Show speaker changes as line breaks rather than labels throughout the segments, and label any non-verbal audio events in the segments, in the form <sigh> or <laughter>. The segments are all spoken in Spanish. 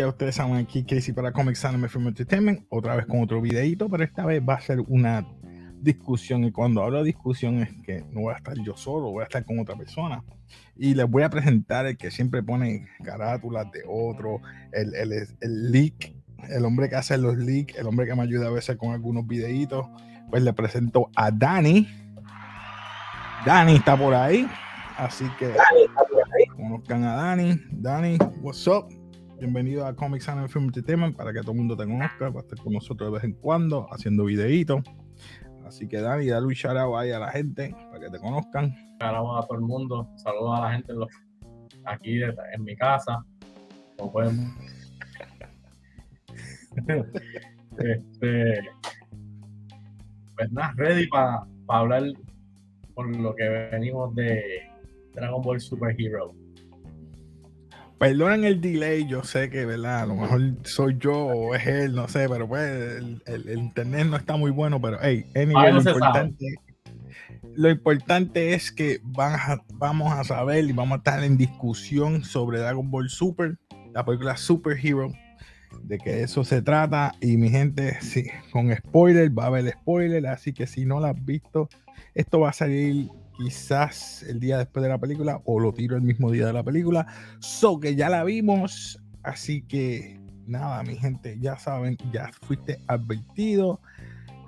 Ya ustedes saben aquí Casey para Comics Anime Film Entertainment, otra vez con otro videito, pero esta vez va a ser una discusión y cuando hablo de discusión es que no voy a estar yo solo, voy a estar con otra persona y les voy a presentar el que siempre pone carátulas de otro, el, el, el leak, el hombre que hace los leaks, el hombre que me ayuda a veces con algunos videitos, pues le presento a Dani. Dani está por ahí, así que conozcan a Dani. Dani, what's up? Bienvenido a Comics and Film Entertainment para que todo el mundo te conozca. Va a estar con nosotros de vez en cuando haciendo videitos. Así que Dani, dale un shout out ahí a la gente para que te conozcan.
Saludos a todo el mundo. Saludos a la gente aquí en mi casa. Como pueden. <laughs> este, pues nada, ready para hablar por lo que venimos de Dragon Ball Super Hero.
Perdonen el delay, yo sé que, ¿verdad? A lo mejor soy yo o es él, no sé, pero pues el, internet no está muy bueno, pero hey, anyway, lo, importante, lo, importante, es que van vamos a saber y vamos a estar en discusión sobre Dragon Ball Super, la película Super Hero, de que eso se trata. Y mi gente, sí, con spoiler, va a haber spoiler, así que si no la has visto, esto va a salir quizás el día después de la película o lo tiro el mismo día de la película. So que ya la vimos. Así que nada, mi gente, ya saben, ya fuiste advertido.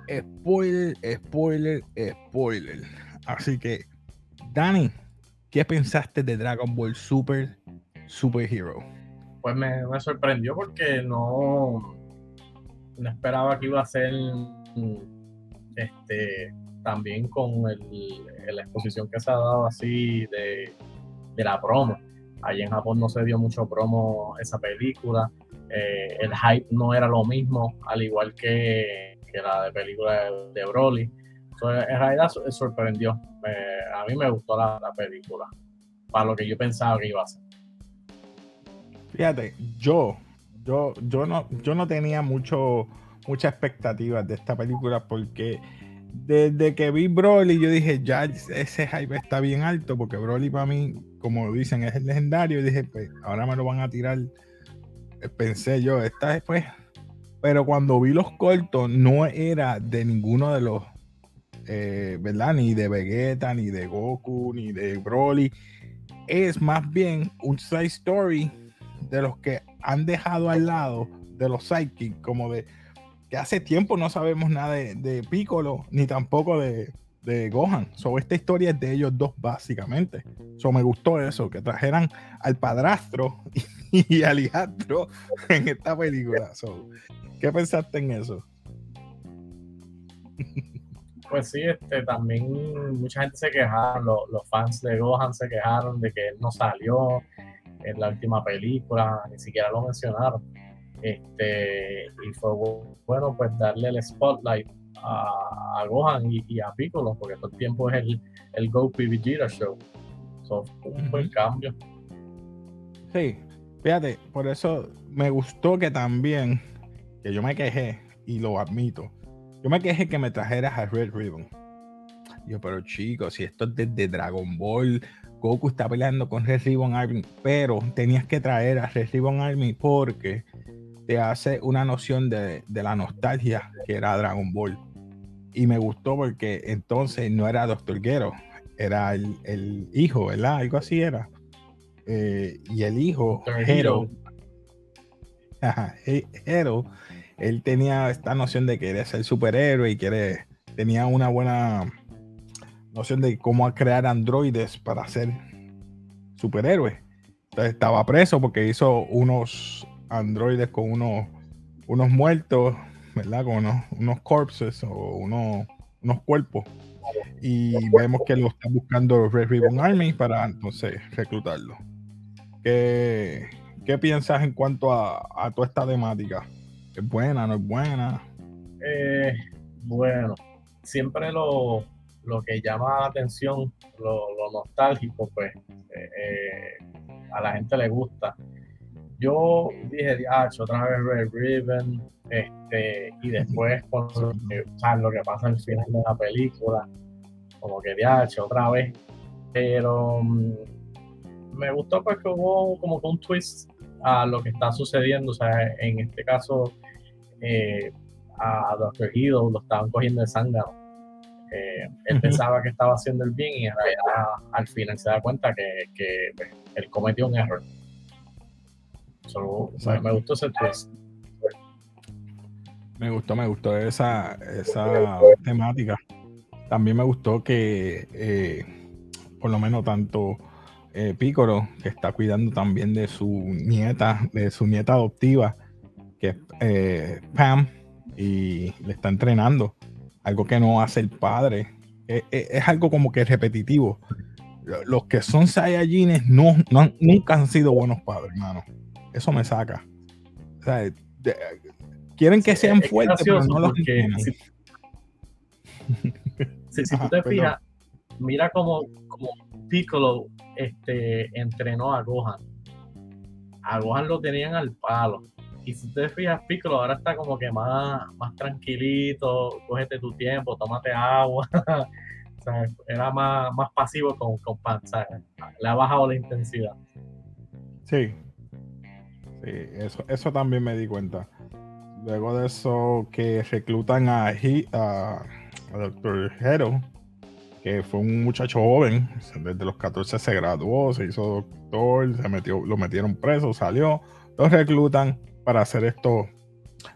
Spoiler, spoiler, spoiler. Así que, Dani, ¿qué pensaste de Dragon Ball Super Super Hero?
Pues me, me sorprendió porque no, no esperaba que iba a ser este también con la exposición que se ha dado así de, la promo. Allí en Japón no se dio mucho promo esa película. Eh, el hype no era lo mismo, al igual que, la de película de, Broly. en realidad sorprendió. a mí me gustó la, película, para lo que yo pensaba que iba a ser.
Fíjate, yo, yo, yo no, yo no tenía mucho, muchas expectativas de esta película porque desde que vi Broly, yo dije, ya ese hype está bien alto, porque Broly para mí, como dicen, es el legendario. Y dije, pues ahora me lo van a tirar. Eh, pensé yo, esta después. Pero cuando vi los cortos, no era de ninguno de los, eh, ¿verdad? Ni de Vegeta, ni de Goku, ni de Broly. Es más bien un side story de los que han dejado al lado de los sidekicks, como de hace tiempo no sabemos nada de, de Piccolo ni tampoco de, Gohan. So, esta historia es de ellos dos, básicamente. So, me gustó eso, que trajeran al padrastro <laughs> y, al hijastro en esta película. ¿Qué pensaste en eso?
Pues sí, este, también mucha gente se quejaron, los fans de Gohan se quejaron de que él no salió en la última película, ni siquiera lo mencionaron. Este, y fue bueno pues darle el spotlight a, Gohan y, a Piccolo, porque todo el tiempo es el, el Go Show. So, un buen cambio.
Sí, fíjate, por eso me gustó que también, que yo me quejé, y lo admito, yo me quejé que me trajeras a Red Ribbon. Yo, pero chicos, si esto es desde Dragon Ball, Goku está peleando con Red Ribbon Army, pero tenías que traer a Red Ribbon Army porque te hace una noción de, la nostalgia que era Dragon Ball. Y me gustó porque entonces no era Doctor Gero, era el, hijo, ¿verdad? Algo así era. Eh, y el hijo, Hero, Hero, <laughs> él tenía esta noción de querer ser superhéroe y quiere, tenía una buena noción de cómo crear androides para ser superhéroes. Entonces estaba preso porque hizo unos androides con unos, unos muertos, ¿verdad? Con unos, unos corpses o unos, unos cuerpos. Y vemos que lo están buscando Red Ribbon Army para entonces reclutarlo. ¿Qué, qué piensas en cuanto a, a, toda esta temática? ¿Es buena, no es buena?
Eh, bueno, siempre lo, lo, que llama la atención, lo, lo nostálgico, pues eh, eh, a la gente le gusta yo dije, otra vez Red Ribbon, este, y después cuando, lo que pasa al final de la película, como que DH, otra vez. Pero mm, me gustó porque hubo como que un twist a lo que está sucediendo. O sea, en este caso, eh, a Dr. Hido lo estaban cogiendo de sangre. Eh, él pensaba que estaba haciendo el bien y al final se da cuenta que, que pues, él cometió un error. Me, gustó ese twist.
Me gustó, me gustó esa, esa temática. También me gustó que, eh, por lo menos tanto eh, Pícoro, que está cuidando también de su nieta, de su nieta adoptiva, que es eh, Pam, y le está entrenando. Algo que no hace el padre. es algo como que repetitivo. Los que son Saiyajines no, no, nunca han sido buenos padres, hermano. Eso me saca. quieren que sean fuertes, pero no los si,
si, tú te fijas, mira como, como Piccolo este, entrenó a Gohan. A Gohan lo tenían al palo. Y si te fijas, Piccolo ahora está como que más, más tranquilito, cógete tu tiempo, tómate agua. <laughs> era más, más pasivo con, con Pan, le ha bajado la intensidad.
Sí, sí, eso, eso también me di cuenta. Luego de eso, que reclutan a, a, Doctor Hero, que fue un muchacho joven, desde los 14 se graduó, se hizo doctor, se metió, lo metieron preso, salió, lo reclutan para hacer esto,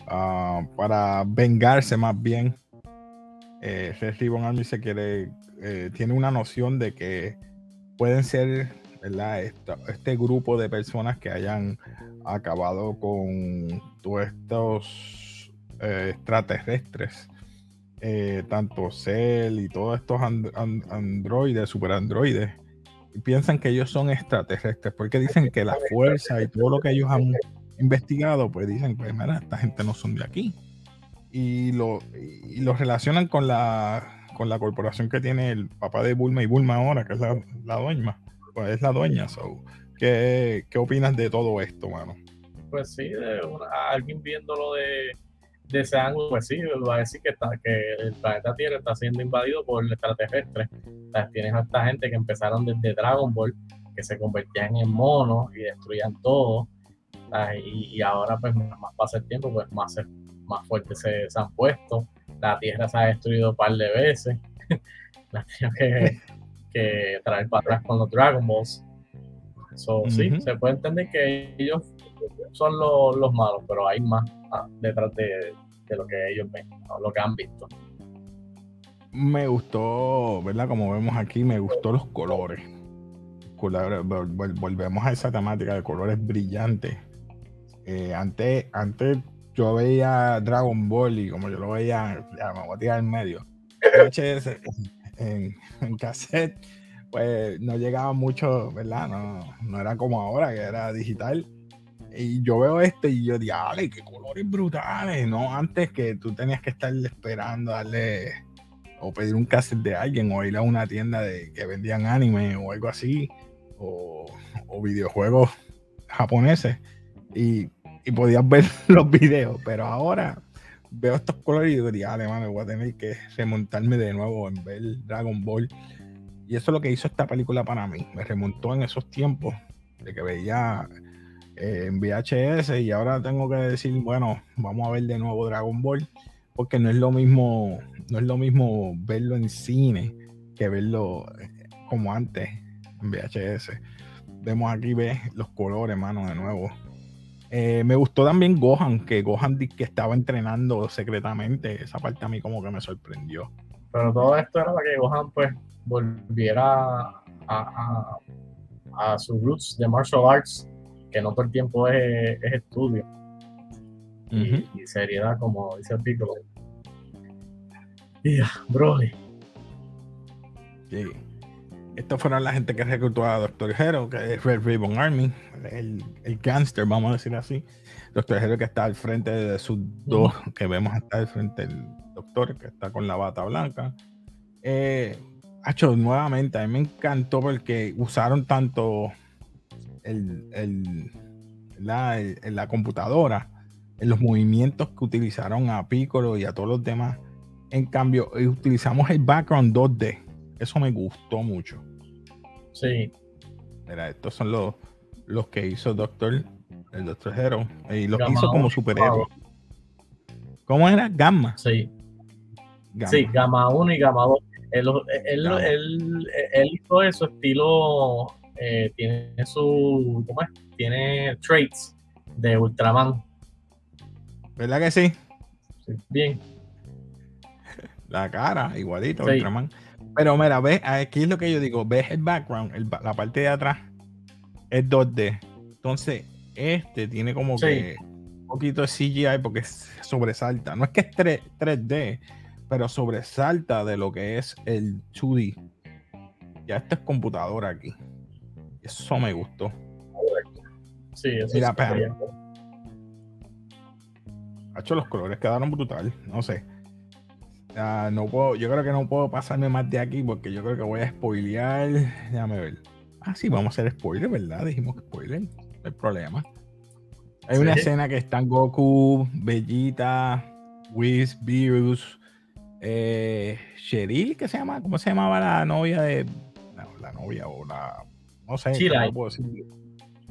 ah, para vengarse más bien eh, Red Ribbon Army se quiere, eh, tiene una noción de que pueden ser ¿verdad? este grupo de personas que hayan acabado con todos estos eh, extraterrestres, eh, tanto Cell y todos estos androides, super androides, piensan que ellos son extraterrestres, porque dicen que la fuerza y todo lo que ellos han investigado, pues dicen, pues mira, esta gente no son de aquí y lo, y lo relacionan con la, con la corporación que tiene el papá de Bulma y Bulma ahora, que es la, la dueña. Pues es la dueña. So. ¿Qué, ¿Qué, opinas de todo esto, mano?
Pues sí, de alguien viéndolo de, de ese ángulo, pues sí, va a decir que, está, que el planeta Tierra está siendo invadido por extraterrestres. O tienes a esta gente que empezaron desde Dragon Ball, que se convertían en monos y destruían todo. Y, y, ahora, pues, más pasa el tiempo, pues más se más fuertes se, han puesto. La Tierra se ha destruido un par de veces. <laughs> la que, que, traer para atrás con los Dragon Balls. So, Sí, se puede entender que ellos son los, malos, pero hay más ah, detrás de, lo que ellos ven, lo que han visto.
Me gustó, ¿verdad? Como vemos aquí, me gustó los colores. Volvemos a esa temática de colores brillantes. Eh, antes, antes yo veía Dragon Ball y como yo lo veía, ya me voy a tirar en medio. <laughs> <laughs> en, cassette, pues no llegaba mucho, ¿verdad? No, no era como ahora, que era digital. Y yo veo este y yo, diale, qué colores brutales, ¿no? Antes que tú tenías que estar esperando, darle o pedir un cassette de alguien o ir a una tienda de que vendían anime o algo así, o, o videojuegos japoneses. Y y podías <laughs> ver los videos, pero ahora veo estos colores y digo, me voy a tener que remontarme de nuevo en ver Dragon Ball. Y eso es lo que hizo esta película para mí. Me remontó en esos tiempos de que veía eh, en VHS y ahora tengo que decir, bueno, vamos a ver de nuevo Dragon Ball, porque no es lo mismo, no es lo mismo verlo en cine que verlo eh, como antes en VHS. Vemos aquí, ve los colores, mano, de nuevo. Eh, me gustó también Gohan, que Gohan que estaba entrenando secretamente. Esa parte a mí como que me sorprendió.
Pero todo esto era para que Gohan pues volviera a, a, sus roots de martial arts, que no todo el tiempo es, estudio. Y, seriedad, como dice Piccolo. Y Broly.
Sí. Estos fueron la gente que reclutó a Doctor Hero, que es Red Ribbon Army, el, el gangster, vamos a decir así. Doctor Hero que está al frente de sus dos, que vemos está al frente del doctor, que está con la bata blanca. Eh, nuevamente, a mí me encantó porque usaron tanto el, el, la, la computadora, en los movimientos que utilizaron a Piccolo y a todos los demás. En cambio, utilizamos el background 2D. Eso me gustó mucho.
Sí.
Mira, estos son los, los que hizo Doctor el Doctor Hero. Y lo hizo como superhéroe. ¿Cómo era? Gamma.
Sí. Sí, Gamma 1 y Gamma 2. Él, él, hizo eso estilo. Eh, tiene su. ¿Cómo es? Tiene traits de Ultraman.
¿Verdad que sí?
sí bien.
La cara, igualito, Ultraman. Pero mira, ves, aquí es lo que yo digo, ves el background, la parte de atrás es 2D. Entonces, este tiene como que un poquito de CGI porque sobresalta. No es que es 3, d pero sobresalta de lo que es el 2D. Ya esto es computadora aquí. Eso me gustó.
Sí, eso Mira,
es hecho los colores quedaron brutal. No sé no puedo, yo creo que no puedo pasarme más de aquí porque yo creo que voy a spoilear. Déjame ver. Ah, sí, vamos a hacer spoiler, ¿verdad? Dijimos spoiler, no hay problema. Hay una escena que están Goku, Bellita, Whis, Virus, eh, Cheryl, ¿qué se llama? ¿Cómo se llamaba la novia de. la novia o la. No sé.
Chila.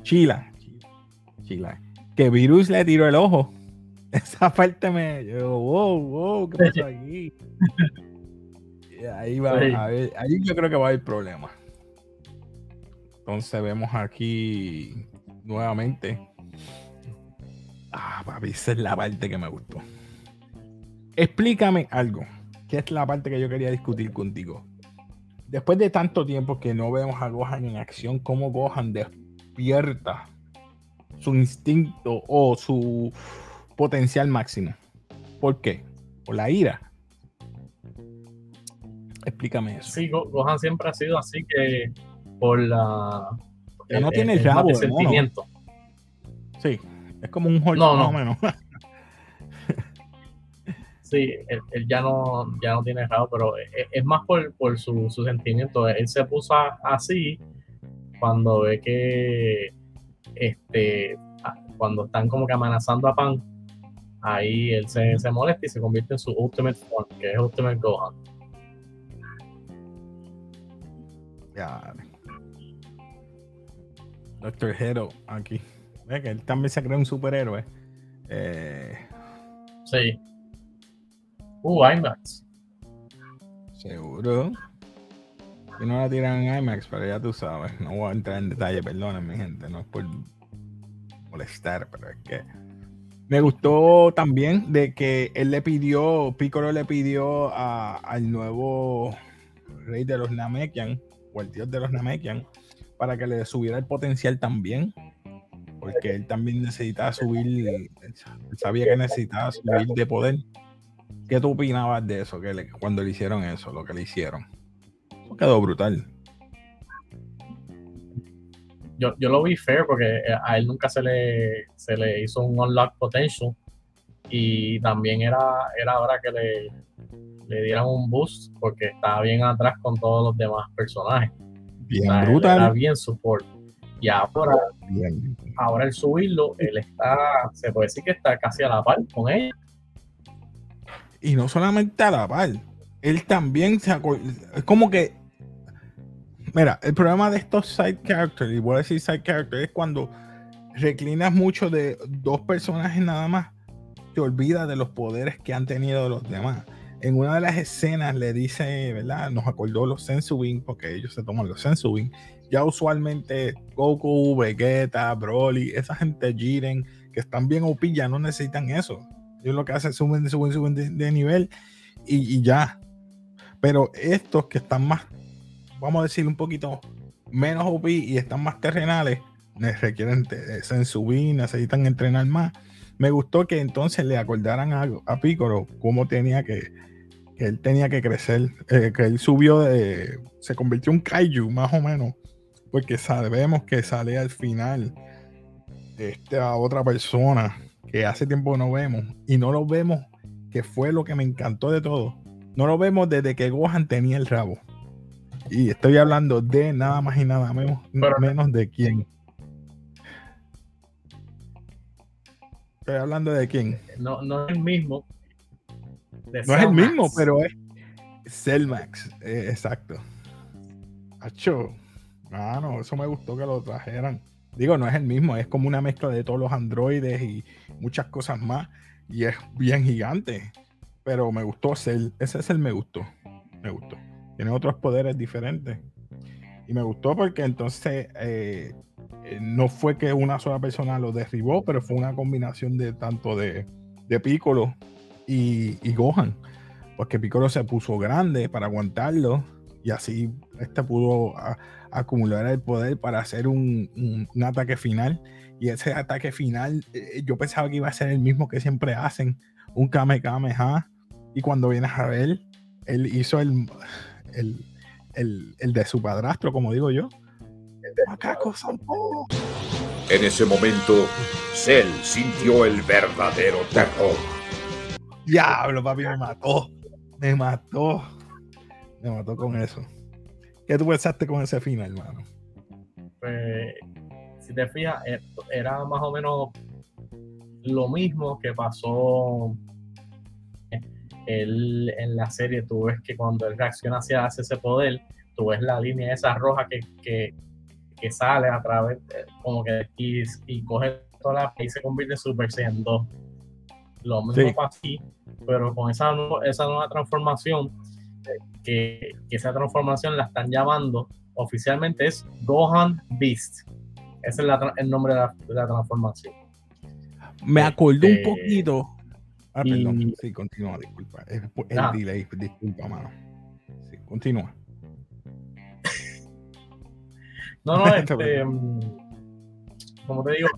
Chila. Chila. Que Virus le tiró el ojo. <laughs> Esa parte me. Yo, wow, wow, ¿qué pasó aquí? ahí va, a ver, ahí yo creo que va a haber problema. Entonces vemos aquí nuevamente. Ah, papi, esa es la parte que me gustó. Explícame algo, que es la parte que yo quería discutir contigo. Después de tanto tiempo que no vemos a Gohan en acción, ¿cómo Gohan despierta su instinto o su potencial máximo. ¿Por qué? Por la ira. Explícame eso.
Sí, Gohan siempre ha sido así que por la.
Que no tiene el, rabo sentimiento. Sí, es como un Hulk no, no. menos. <laughs>
sí, él, ya no ya no tiene rabo, pero es, más por, por su, su, sentimiento. Él se puso así cuando ve que este cuando están como que amenazando a Pan ahí él se, se, molesta y se convierte en su Ultimate Form, que es Ultimate Gohan.
Ya. Doctor Hero aquí. Ve que él también se cree un superhéroe. Eh...
Sí. Uh, IMAX.
Seguro. Y no la tiran en IMAX, pero ya tú sabes. No voy a entrar en detalle, perdonen, mi gente. No es por molestar, pero es que me gustó también de que él le pidió, Piccolo le pidió al nuevo rey de los Namekian, o el dios de los Namekian, para que le subiera el potencial también. Porque él también necesitaba subir, él sabía que necesitaba subir de poder. ¿Qué tú opinabas de eso? Que cuando le hicieron eso, lo que le hicieron. Eso quedó brutal
yo, yo lo vi fair porque eh, a él nunca se le, se le hizo un unlock potential y también era, era hora que le, le dieran un boost porque estaba bien atrás con todos los demás personajes.
Bien brutal.
Era bien support. Y ahora, ahora el subirlo, él está, se puede decir que está casi a la par con ella.
Y no solamente a la par, él también se es como que Mira, el problema de estos side characters, y voy a decir side characters, es cuando reclinas mucho de dos personajes nada más, te olvidas de los poderes que han tenido los demás. En una de las escenas le dice, ¿verdad? Nos acordó los Sensubin, porque ellos se toman los Sensubin. Ya usualmente Goku, Vegeta, Broly, esa gente Jiren, que están bien OP, ya no necesitan eso. Ellos lo que hacen es suben, suben, de nivel y, y ya. Pero estos que están más vamos a decir, un poquito menos OP y están más terrenales, requieren subir, necesitan entrenar más. Me gustó que entonces le acordaran a, a Piccolo cómo tenía que, él tenía que crecer, eh, que él subió de, se convirtió en Kaiju más o menos, porque sabemos que sale al final esta otra persona que hace tiempo no vemos y no lo vemos, que fue lo que me encantó de todo. No lo vemos desde que Gohan tenía el rabo. Y estoy hablando de nada más y nada menos, menos de quién. Estoy hablando de quién.
No, no es el mismo.
no es el mismo, pero es Cellmax. Eh, exacto. Acho. Ah, no, eso me gustó que lo trajeran. Digo, no es el mismo, es como una mezcla de todos los androides y muchas cosas más. Y es bien gigante. Pero me gustó Cell. Ese es el me gustó. Me gustó. Tiene otros poderes diferentes. Y me gustó porque entonces eh, eh, no fue que una sola persona lo derribó, pero fue una combinación de tanto de, de Piccolo y, y Gohan. Porque Piccolo se puso grande para aguantarlo y así este pudo acumular el poder para hacer un, ataque final. Y ese ataque final, eh, yo pensaba que iba a ser el mismo que siempre hacen, un Kame Kameha. Y cuando vienes a ver, él hizo el, el, de su padrastro, como digo yo.
En ese momento, Cell sintió el verdadero terror.
Diablo, papi, me mató. Me mató. Me mató con eso. ¿Qué tú pensaste con ese final, hermano?
Pues, si te fijas, eh, era más o menos lo mismo que pasó él, en la serie. Tú ves que cuando él reacciona hacia, ese poder, tú ves la línea esa roja que, que, sale a través, como que y, y coge toda la y se convierte en Super Saiyan 2. Lo mismo pasa aquí, pero con esa, esa nueva transformación que, esa transformación la están llamando oficialmente es Gohan Beast. Ese es el nombre de la, transformación.
Me acordó un este, poquito. Ah, perdón. Sí, continúa, disculpa. El, ah. delay, disculpa, mano. Sí, continúa.
no, no, <laughs> este. Mm, como te digo,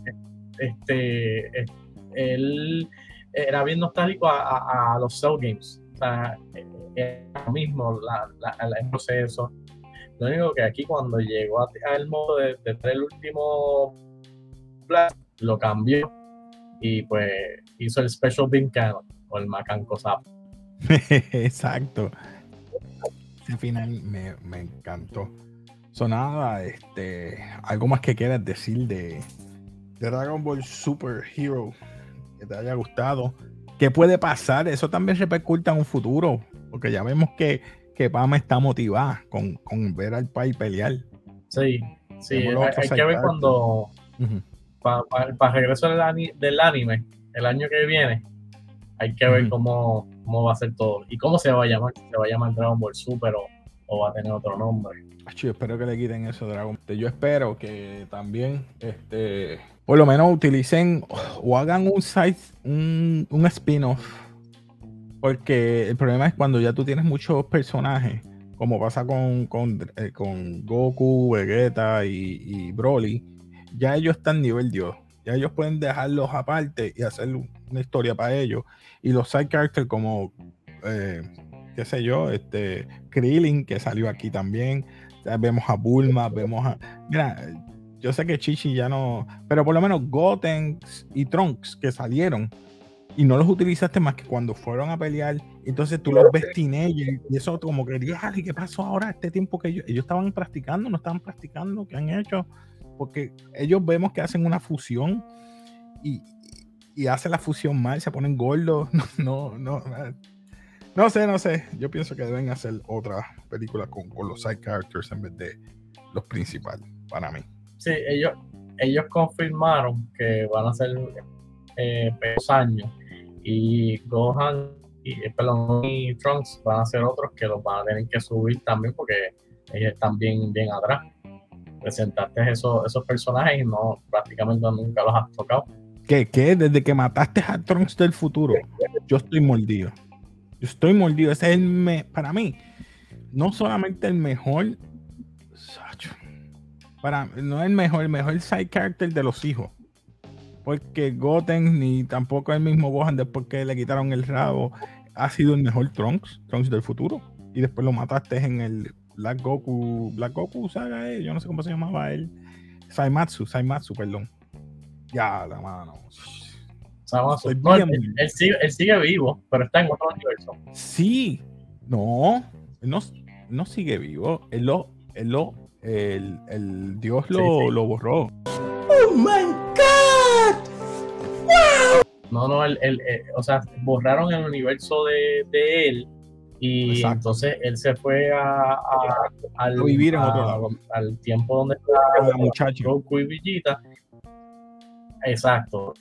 este. Él era bien nostálgico a, a los Cell Games. O sea, lo mismo la, el proceso. Lo único que aquí cuando llegó al modo de, de el último Blast, lo cambió y pues hizo el Special Beam Cannon o el Macanco Zap. <laughs>
Exacto. Ese final me, me encantó. Sonaba, este, algo más que quieras decir de, de Dragon Ball Super Hero que te haya gustado. ¿Qué puede pasar? Eso también repercute en un futuro. Porque ya vemos que, que Pama está motivada con, con ver al país pelear.
Sí, sí, hay, que ver cuando. Para regreso del, anime, el año que viene, hay que ver cómo, cómo va a ser todo. Y cómo se va a llamar. Se va a llamar Dragon Ball Super o, o va a tener otro nombre.
Yo espero que le quiten eso Dragon. Yo espero que también este por lo menos utilicen o hagan un site, un, un spin-off porque el problema es cuando ya tú tienes muchos personajes, como pasa con, con, eh, Goku, Vegeta y, Broly, ya ellos están nivel Dios. Ya ellos pueden dejarlos aparte y hacer una historia para ellos. Y los side characters como, eh, qué sé yo, este Krillin, que salió aquí también. vemos a Bulma, vemos a... Mira, yo sé que Chichi ya no... Pero por lo menos Goten y Trunks que salieron y no los utilizaste más que cuando fueron a pelear. Entonces tú los ves teenagers y eso como que, ¿y qué pasó ahora? Este tiempo que ellos, ellos estaban practicando, no estaban practicando, ¿qué han hecho? Porque ellos vemos que hacen una fusión y, y hacen la fusión mal, se ponen gordos. <laughs> No, no, no. No sé, no sé. Yo pienso que deben hacer otra película con, los side characters en vez de los principales, para mí.
Sí, ellos, ellos confirmaron que van a ser eh, años y Gohan y, eh, perdón, y Trunks van a ser otros que los van a tener que subir también porque ellos están bien, bien atrás. Presentaste esos, esos personajes y no prácticamente nunca los has tocado.
¿Qué? ¿Qué? Desde que mataste a Trunks del futuro, yo estoy mordido. Yo estoy mordido. Ese es el para mí, no solamente el mejor, para no es el mejor, el mejor side character de los hijos porque Goten ni tampoco el mismo Gohan después que le quitaron el rabo ha sido el mejor Trunks, Trunks del futuro. Y después lo mataste en el Black Goku, Black Goku saga, eh, yo no sé cómo se llamaba él. Saimatsu, Saimatsu, perdón. Ya, la mano.
él, sigue, vivo, pero está en otro universo.
Sí, no, él no, sigue vivo. Él lo, él lo, el, el Dios lo, lo borró. Oh my
no, no, el, el, eh, o sea, borraron el universo de, de, él Y entonces él se fue a, al,
vivir en otro lado.
al tiempo donde estaba
muchacho
Goku y Villita. Exacto.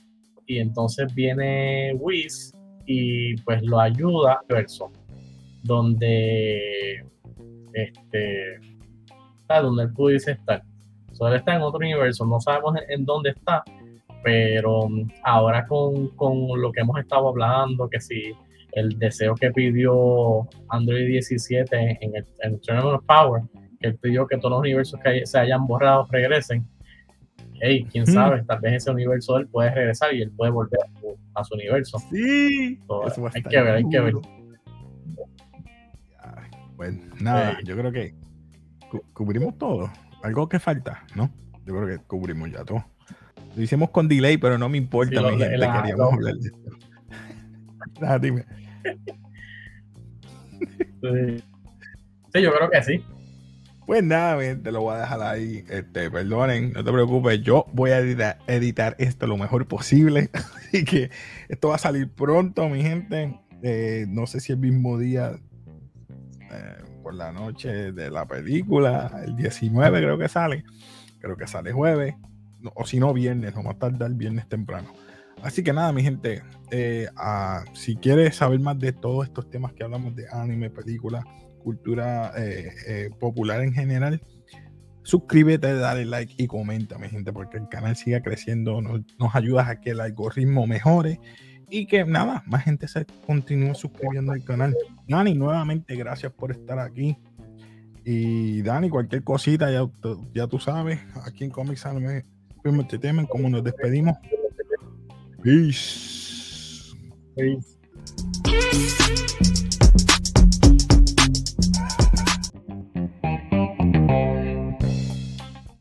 Y entonces viene Whis y pues lo ayuda verso donde este donde él pudiese estar. So, él está en otro universo, no sabemos en, dónde está, pero ahora con, con, lo que hemos estado hablando, que si el deseo que pidió Android 17 en el, en of Power, que él pidió que todos los universos que se hayan borrado regresen. Hey, quién hmm. sabe, tal vez ese universo de él puede regresar y él puede volver a su, universo.
Sí,
hay que ver, hay que ver.
Bueno, nada, yo creo que cubrimos todo. Algo que falta, ¿no? Yo creo que cubrimos ya todo. Lo hicimos con delay, pero no me importa, mi gente, queríamos hablar de esto. <laughs> nada, dime. <laughs>
Sí. yo creo que sí.
Pues nada, te lo voy a dejar ahí. Este, perdonen, no te preocupes. Yo voy a editar, esto lo mejor posible. <laughs> Así que esto va a salir pronto, mi gente. Eh, no sé si el mismo día eh, por la noche de la película. El 19 creo que sale. Creo que sale jueves. o si no, viernes. No más tarde el viernes temprano. Así que nada, mi gente, eh, si quieres saber más de todos estos temas que hablamos de anime, película, cultura eh, eh, popular en general, suscríbete, dale like y comenta, mi gente, porque el canal siga creciendo, nos, nos ayuda a que el algoritmo mejore y que nada, más gente se continúe suscribiendo al canal. Dani, nuevamente, gracias por estar aquí. Y Dani, cualquier cosita, ya, ya tú sabes, aquí en Comics Anime te temen, como nos despedimos. Peace. Peace.